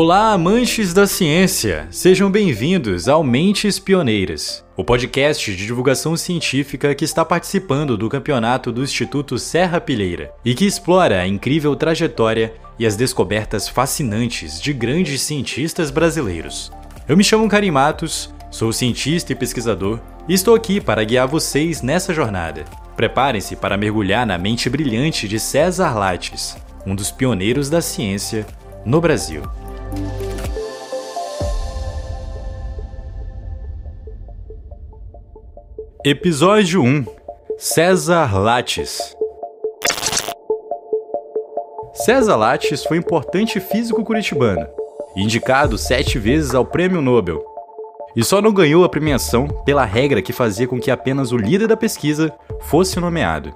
Olá, amantes da ciência! Sejam bem-vindos ao Mentes Pioneiras, o podcast de divulgação científica que está participando do campeonato do Instituto Serra Pilheira e que explora a incrível trajetória e as descobertas fascinantes de grandes cientistas brasileiros. Eu me chamo Karim Matos, sou cientista e pesquisador e estou aqui para guiar vocês nessa jornada. Preparem-se para mergulhar na mente brilhante de César Lattes, um dos pioneiros da ciência no Brasil. Episódio 1 César Lattes. César Lattes foi importante físico curitibano, indicado sete vezes ao Prêmio Nobel, e só não ganhou a premiação pela regra que fazia com que apenas o líder da pesquisa fosse nomeado.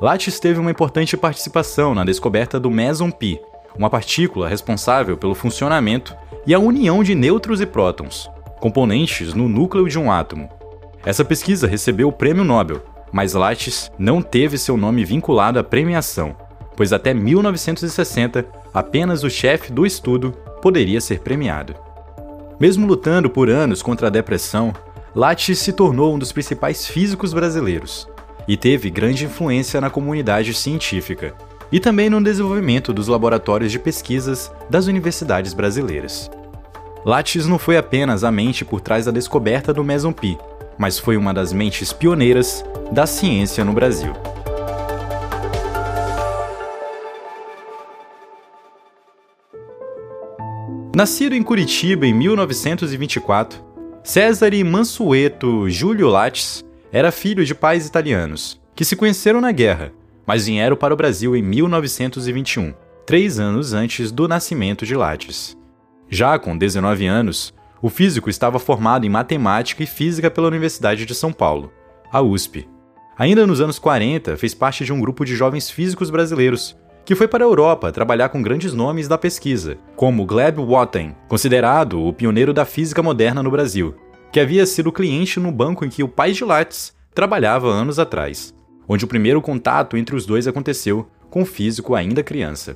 Lattes teve uma importante participação na descoberta do meson pi, uma partícula responsável pelo funcionamento e a união de nêutrons e prótons, componentes no núcleo de um átomo. Essa pesquisa recebeu o Prêmio Nobel, mas Lattes não teve seu nome vinculado à premiação, pois até 1960 apenas o chefe do estudo poderia ser premiado. Mesmo lutando por anos contra a depressão, Lattes se tornou um dos principais físicos brasileiros e teve grande influência na comunidade científica, e também no desenvolvimento dos laboratórios de pesquisas das universidades brasileiras. Lattes não foi apenas a mente por trás da descoberta do meson pi, mas foi uma das mentes pioneiras da ciência no Brasil. Nascido em Curitiba em 1924, Cesare Mansueto Júlio Lattes era filho de pais italianos, que se conheceram na guerra mas vieram para o Brasil em 1921, três anos antes do nascimento de Lattes. Já com 19 anos, o físico estava formado em matemática e física pela Universidade de São Paulo, a USP. Ainda nos anos 40, fez parte de um grupo de jovens físicos brasileiros que foi para a Europa trabalhar com grandes nomes da pesquisa, como Gleb Watson, considerado o pioneiro da física moderna no Brasil, que havia sido cliente no banco em que o pai de Lattes trabalhava anos atrás onde o primeiro contato entre os dois aconteceu com o físico ainda criança.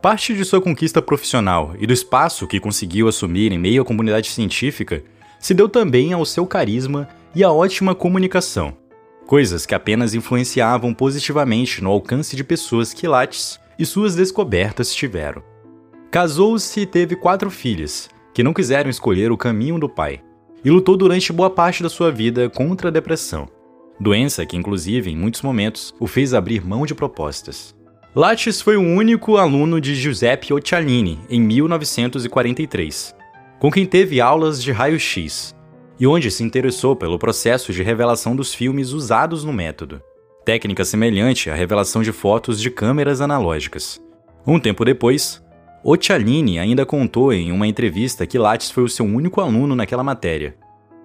Parte de sua conquista profissional e do espaço que conseguiu assumir em meio à comunidade científica se deu também ao seu carisma e à ótima comunicação, coisas que apenas influenciavam positivamente no alcance de pessoas que Lattes e suas descobertas tiveram. Casou-se e teve quatro filhas, que não quiseram escolher o caminho do pai, e lutou durante boa parte da sua vida contra a depressão doença que, inclusive, em muitos momentos, o fez abrir mão de propostas. Lattes foi o único aluno de Giuseppe Occhialini em 1943, com quem teve aulas de raio-x, e onde se interessou pelo processo de revelação dos filmes usados no método, técnica semelhante à revelação de fotos de câmeras analógicas. Um tempo depois, Occhialini ainda contou em uma entrevista que Lattes foi o seu único aluno naquela matéria.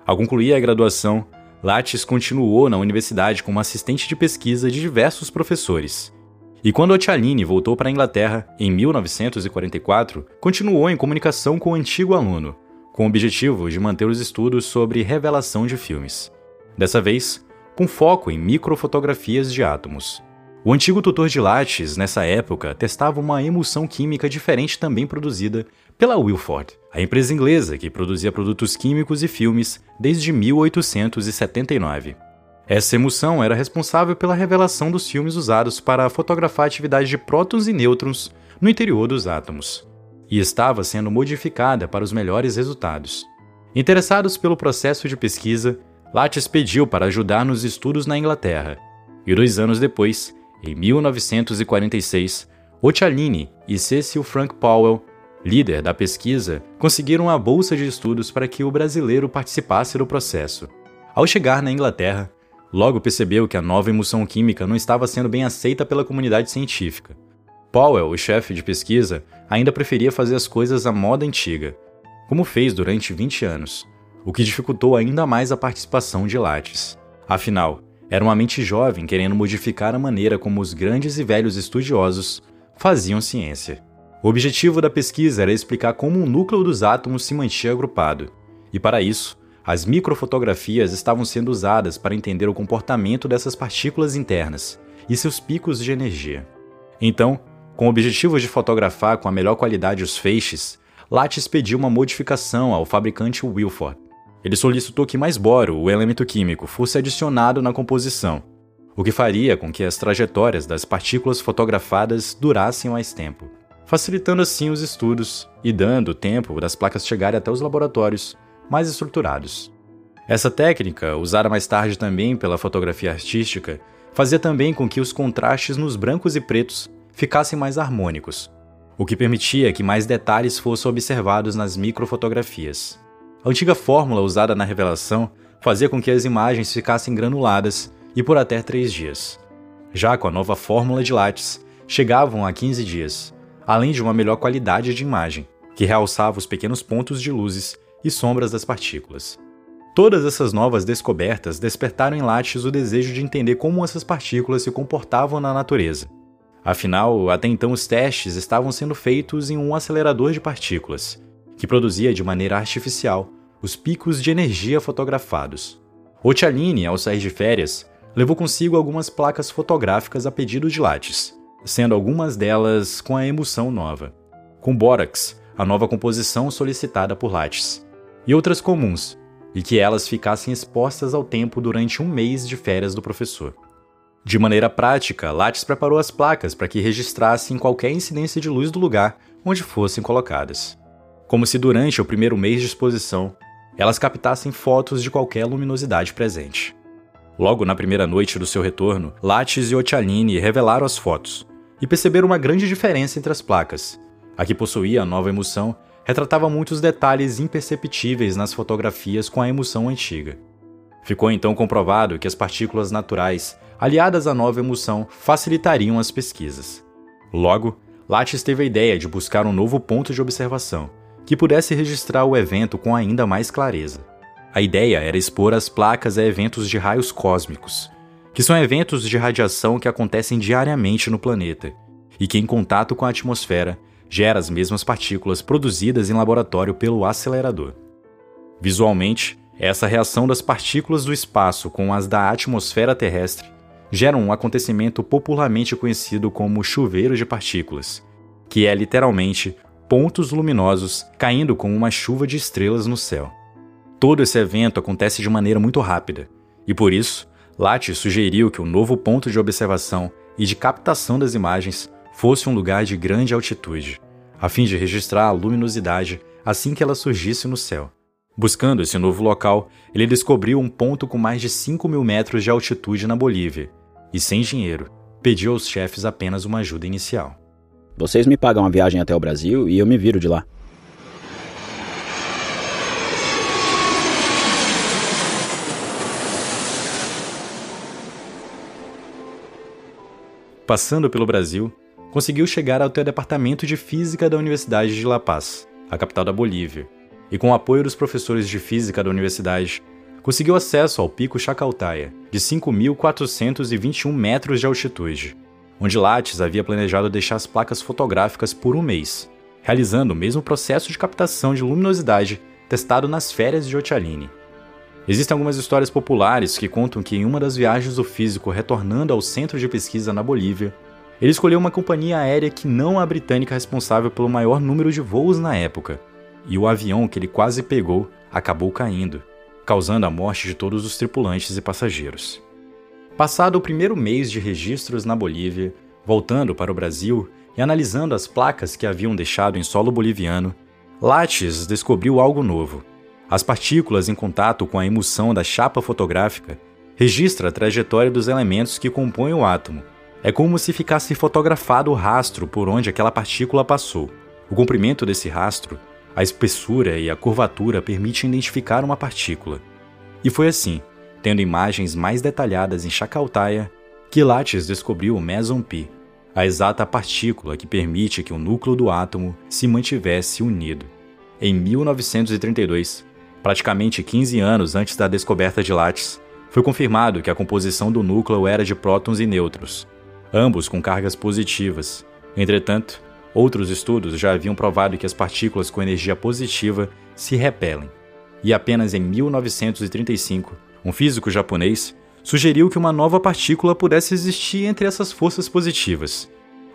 Ao concluir a graduação, Lattes continuou na universidade como assistente de pesquisa de diversos professores. E quando Occhialini voltou para a Inglaterra, em 1944, continuou em comunicação com o antigo aluno, com o objetivo de manter os estudos sobre revelação de filmes. Dessa vez, com foco em microfotografias de átomos. O antigo tutor de Lattes, nessa época, testava uma emulsão química diferente também produzida pela Wilford, a empresa inglesa que produzia produtos químicos e filmes desde 1879. Essa emulsão era responsável pela revelação dos filmes usados para fotografar a atividade de prótons e nêutrons no interior dos átomos, e estava sendo modificada para os melhores resultados. Interessados pelo processo de pesquisa, Lattes pediu para ajudar nos estudos na Inglaterra, e dois anos depois, em 1946, Occhialini e Cecil Frank Powell, líder da pesquisa, conseguiram a bolsa de estudos para que o brasileiro participasse do processo. Ao chegar na Inglaterra, logo percebeu que a nova emulsão química não estava sendo bem aceita pela comunidade científica. Powell, o chefe de pesquisa, ainda preferia fazer as coisas à moda antiga, como fez durante 20 anos, o que dificultou ainda mais a participação de Lattes. Afinal, era uma mente jovem querendo modificar a maneira como os grandes e velhos estudiosos faziam ciência. O objetivo da pesquisa era explicar como o núcleo dos átomos se mantinha agrupado, e para isso, as microfotografias estavam sendo usadas para entender o comportamento dessas partículas internas e seus picos de energia. Então, com o objetivo de fotografar com a melhor qualidade os feixes, Lattice pediu uma modificação ao fabricante Wilford. Ele solicitou que mais boro, o elemento químico, fosse adicionado na composição, o que faria com que as trajetórias das partículas fotografadas durassem mais tempo, facilitando assim os estudos e dando tempo das placas chegarem até os laboratórios mais estruturados. Essa técnica, usada mais tarde também pela fotografia artística, fazia também com que os contrastes nos brancos e pretos ficassem mais harmônicos, o que permitia que mais detalhes fossem observados nas microfotografias. A antiga fórmula usada na revelação fazia com que as imagens ficassem granuladas e por até 3 dias. Já com a nova fórmula de Lattes, chegavam a 15 dias, além de uma melhor qualidade de imagem, que realçava os pequenos pontos de luzes e sombras das partículas. Todas essas novas descobertas despertaram em Lattes o desejo de entender como essas partículas se comportavam na natureza. Afinal, até então os testes estavam sendo feitos em um acelerador de partículas, que produzia de maneira artificial os picos de energia fotografados. Otialine, ao sair de férias, levou consigo algumas placas fotográficas a pedido de Lattes, sendo algumas delas com a emulsão nova, com bórax, a nova composição solicitada por Lattes, e outras comuns, e que elas ficassem expostas ao tempo durante um mês de férias do professor. De maneira prática, Lattes preparou as placas para que registrassem qualquer incidência de luz do lugar onde fossem colocadas. Como se durante o primeiro mês de exposição, elas captassem fotos de qualquer luminosidade presente. Logo na primeira noite do seu retorno, Lattes e Otialine revelaram as fotos e perceberam uma grande diferença entre as placas. A que possuía a nova emulsão retratava muitos detalhes imperceptíveis nas fotografias com a emulsão antiga. Ficou então comprovado que as partículas naturais, aliadas à nova emulsão, facilitariam as pesquisas. Logo, Lattes teve a ideia de buscar um novo ponto de observação, que pudesse registrar o evento com ainda mais clareza. A ideia era expor as placas a eventos de raios cósmicos, que são eventos de radiação que acontecem diariamente no planeta e que, em contato com a atmosfera, gera as mesmas partículas produzidas em laboratório pelo acelerador. Visualmente, essa reação das partículas do espaço com as da atmosfera terrestre gera um acontecimento popularmente conhecido como chuveiro de partículas, que é literalmente pontos luminosos caindo como uma chuva de estrelas no céu. Todo esse evento acontece de maneira muito rápida, e por isso, Latte sugeriu que o novo ponto de observação e de captação das imagens fosse um lugar de grande altitude, a fim de registrar a luminosidade assim que ela surgisse no céu. Buscando esse novo local, ele descobriu um ponto com mais de 5 mil metros de altitude na Bolívia, e sem dinheiro, pediu aos chefes apenas uma ajuda inicial. Vocês me pagam a viagem até o Brasil e eu me viro de lá. Passando pelo Brasil, conseguiu chegar até o Departamento de Física da Universidade de La Paz, a capital da Bolívia, e com o apoio dos professores de física da universidade, conseguiu acesso ao Pico Chacaltaya, de 5.421 metros de altitude, onde Lattes havia planejado deixar as placas fotográficas por um mês, realizando o mesmo processo de captação de luminosidade testado nas férias de Otialine. Existem algumas histórias populares que contam que em uma das viagens do físico retornando ao centro de pesquisa na Bolívia, ele escolheu uma companhia aérea que não a britânica responsável pelo maior número de voos na época, e o avião que ele quase pegou acabou caindo, causando a morte de todos os tripulantes e passageiros. Passado o primeiro mês de registros na Bolívia, voltando para o Brasil e analisando as placas que haviam deixado em solo boliviano, Lattes descobriu algo novo. As partículas em contato com a emulsão da chapa fotográfica registra a trajetória dos elementos que compõem o átomo é como se ficasse fotografado o rastro por onde aquela partícula passou. O comprimento desse rastro, a espessura e a curvatura permitem identificar uma partícula. E foi assim, tendo imagens mais detalhadas em Chacaltaya, que Lattes descobriu o meson pi, a exata partícula que permite que o núcleo do átomo se mantivesse unido. Em 1932, praticamente 15 anos antes da descoberta de Lattes, foi confirmado que a composição do núcleo era de prótons e nêutrons, ambos com cargas positivas. Entretanto, outros estudos já haviam provado que as partículas com energia positiva se repelem. E apenas em 1935, um físico japonês sugeriu que uma nova partícula pudesse existir entre essas forças positivas,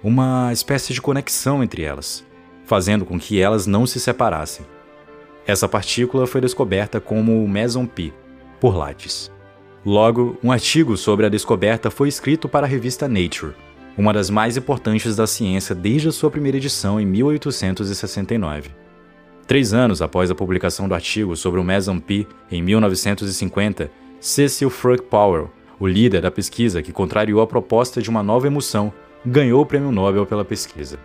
uma espécie de conexão entre elas, fazendo com que elas não se separassem. Essa partícula foi descoberta como o Meson Pi, por Lattes. Logo, um artigo sobre a descoberta foi escrito para a revista Nature, uma das mais importantes da ciência desde a sua primeira edição em 1869. Três anos após a publicação do artigo sobre o Meson Pi, em 1950, Cecil Fruck Powell, o líder da pesquisa que contrariou a proposta de uma nova emulsão, ganhou o prêmio Nobel pela pesquisa.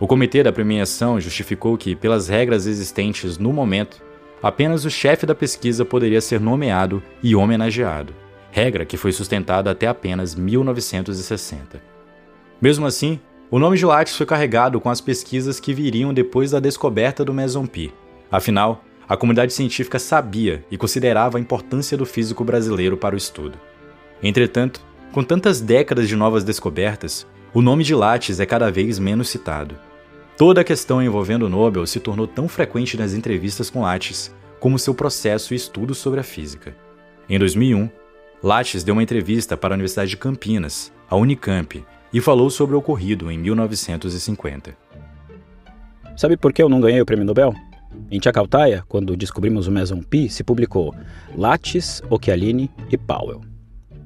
O comitê da premiação justificou que, pelas regras existentes no momento, apenas o chefe da pesquisa poderia ser nomeado e homenageado, regra que foi sustentada até apenas 1960. Mesmo assim, o nome de Lattes foi carregado com as pesquisas que viriam depois da descoberta do Meson Pi. Afinal, a comunidade científica sabia e considerava a importância do físico brasileiro para o estudo. Entretanto, com tantas décadas de novas descobertas, o nome de Lattes é cada vez menos citado. Toda a questão envolvendo o Nobel se tornou tão frequente nas entrevistas com Lattes como seu processo e estudo sobre a física. Em 2001, Lattes deu uma entrevista para a Universidade de Campinas, a Unicamp, e falou sobre o ocorrido em 1950. Sabe por que eu não ganhei o prêmio Nobel? Em Chacautaia, quando descobrimos o Meson Pi, se publicou Lattes, Occhialini e Powell.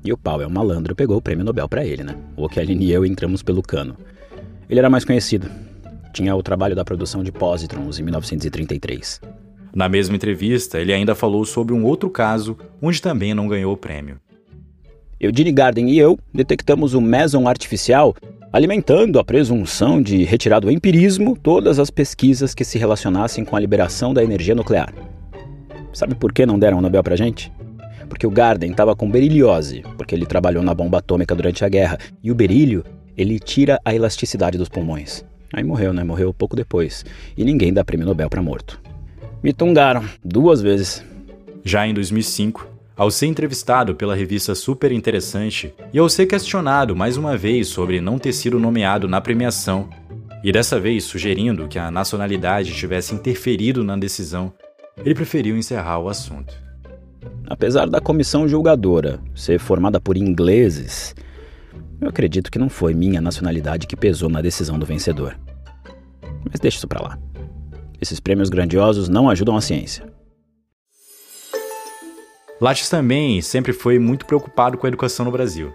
E o Powell, malandro, pegou o prêmio Nobel para ele, né? O Occhialini e eu entramos pelo cano. Ele era mais conhecido, tinha o trabalho da produção de positrons em 1933. Na mesma entrevista, ele ainda falou sobre um outro caso onde também não ganhou o prêmio. Eugene Garden e eu detectamos o meson artificial alimentando a presunção de retirar do empirismo todas as pesquisas que se relacionassem com a liberação da energia nuclear. Sabe por que não deram o Nobel pra gente? Porque o Garden estava com berilhose, porque ele trabalhou na bomba atômica durante a guerra, e o berílio, ele tira a elasticidade dos pulmões. Aí morreu, né? Morreu pouco depois. E ninguém dá prêmio Nobel para morto. Me tungaram duas vezes. Já em 2005, ao ser entrevistado pela revista Super Interessante e ao ser questionado mais uma vez sobre não ter sido nomeado na premiação, e dessa vez sugerindo que a nacionalidade tivesse interferido na decisão, ele preferiu encerrar o assunto. Apesar da comissão julgadora ser formada por ingleses, eu acredito que não foi minha nacionalidade que pesou na decisão do vencedor. Mas deixa isso para lá. Esses prêmios grandiosos não ajudam a ciência. Lattes também sempre foi muito preocupado com a educação no Brasil.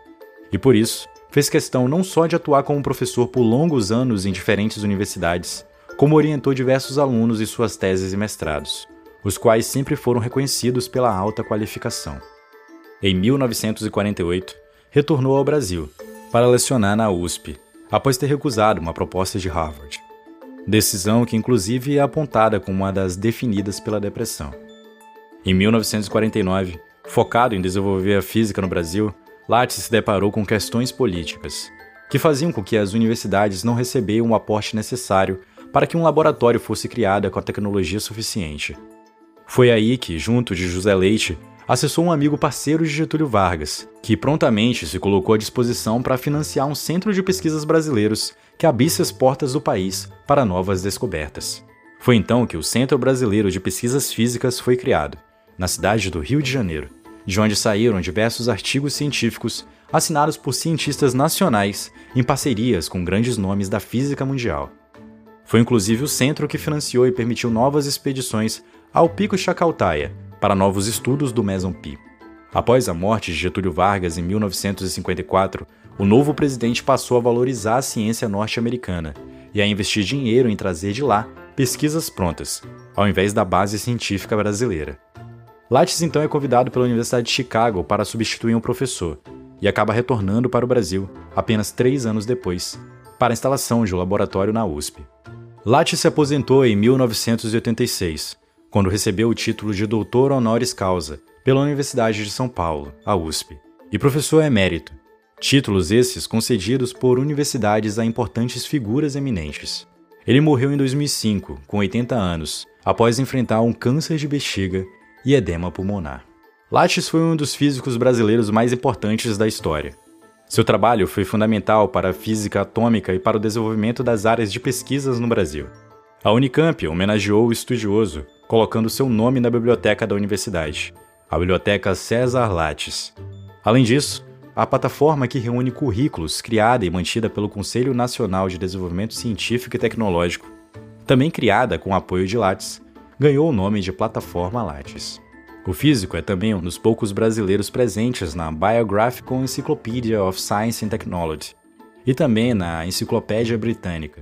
E por isso, fez questão não só de atuar como professor por longos anos em diferentes universidades, como orientou diversos alunos em suas teses e mestrados, os quais sempre foram reconhecidos pela alta qualificação. Em 1948, retornou ao Brasil para lecionar na USP, após ter recusado uma proposta de Harvard. Decisão que, inclusive, é apontada como uma das definidas pela depressão. Em 1949, focado em desenvolver a física no Brasil, Lattes se deparou com questões políticas, que faziam com que as universidades não recebessem o aporte necessário para que um laboratório fosse criado com a tecnologia suficiente. Foi aí que, junto de José Leite, acessou um amigo parceiro de Getúlio Vargas, que prontamente se colocou à disposição para financiar um centro de pesquisas brasileiros que abrisse as portas do país para novas descobertas. Foi então que o Centro Brasileiro de Pesquisas Físicas foi criado, na cidade do Rio de Janeiro, de onde saíram diversos artigos científicos assinados por cientistas nacionais em parcerias com grandes nomes da física mundial. Foi inclusive o centro que financiou e permitiu novas expedições ao Pico Chacautaia, para novos estudos do Meson Pi. Após a morte de Getúlio Vargas em 1954, o novo presidente passou a valorizar a ciência norte-americana e a investir dinheiro em trazer de lá pesquisas prontas, ao invés da base científica brasileira. Lattes então é convidado pela Universidade de Chicago para substituir um professor e acaba retornando para o Brasil apenas três anos depois, para a instalação de um laboratório na USP. Lattes se aposentou em 1986 quando recebeu o título de doutor honoris causa pela Universidade de São Paulo, a USP, e professor emérito, títulos esses concedidos por universidades a importantes figuras eminentes. Ele morreu em 2005, com 80 anos, após enfrentar um câncer de bexiga e edema pulmonar. Lattes foi um dos físicos brasileiros mais importantes da história. Seu trabalho foi fundamental para a física atômica e para o desenvolvimento das áreas de pesquisas no Brasil. A Unicamp homenageou o estudioso colocando seu nome na biblioteca da universidade, a Biblioteca César Lattes. Além disso, a plataforma que reúne currículos criada e mantida pelo Conselho Nacional de Desenvolvimento Científico e Tecnológico também criada com apoio de Lattes, ganhou o nome de Plataforma Lattes. O físico é também um dos poucos brasileiros presentes na Biographical Encyclopedia of Science and Technology e também na Enciclopédia Britânica,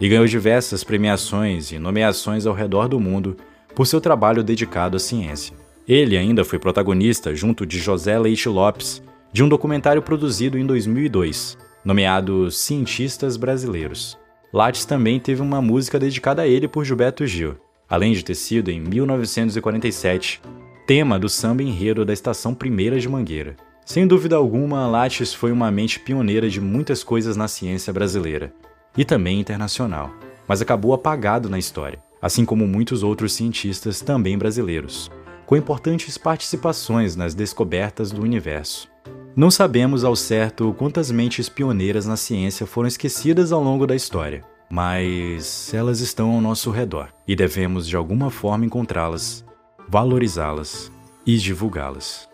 e ganhou diversas premiações e nomeações ao redor do mundo por seu trabalho dedicado à ciência. Ele ainda foi protagonista, junto de José Leite Lopes, de um documentário produzido em 2002, nomeado Cientistas Brasileiros. Lattes também teve uma música dedicada a ele por Gilberto Gil, além de ter sido, em 1947, tema do samba enredo da Estação Primeira de Mangueira. Sem dúvida alguma, Lattes foi uma mente pioneira de muitas coisas na ciência brasileira, e também internacional, mas acabou apagado na história, assim como muitos outros cientistas também brasileiros, com importantes participações nas descobertas do universo. Não sabemos ao certo quantas mentes pioneiras na ciência foram esquecidas ao longo da história, mas elas estão ao nosso redor e devemos de alguma forma encontrá-las, valorizá-las e divulgá-las.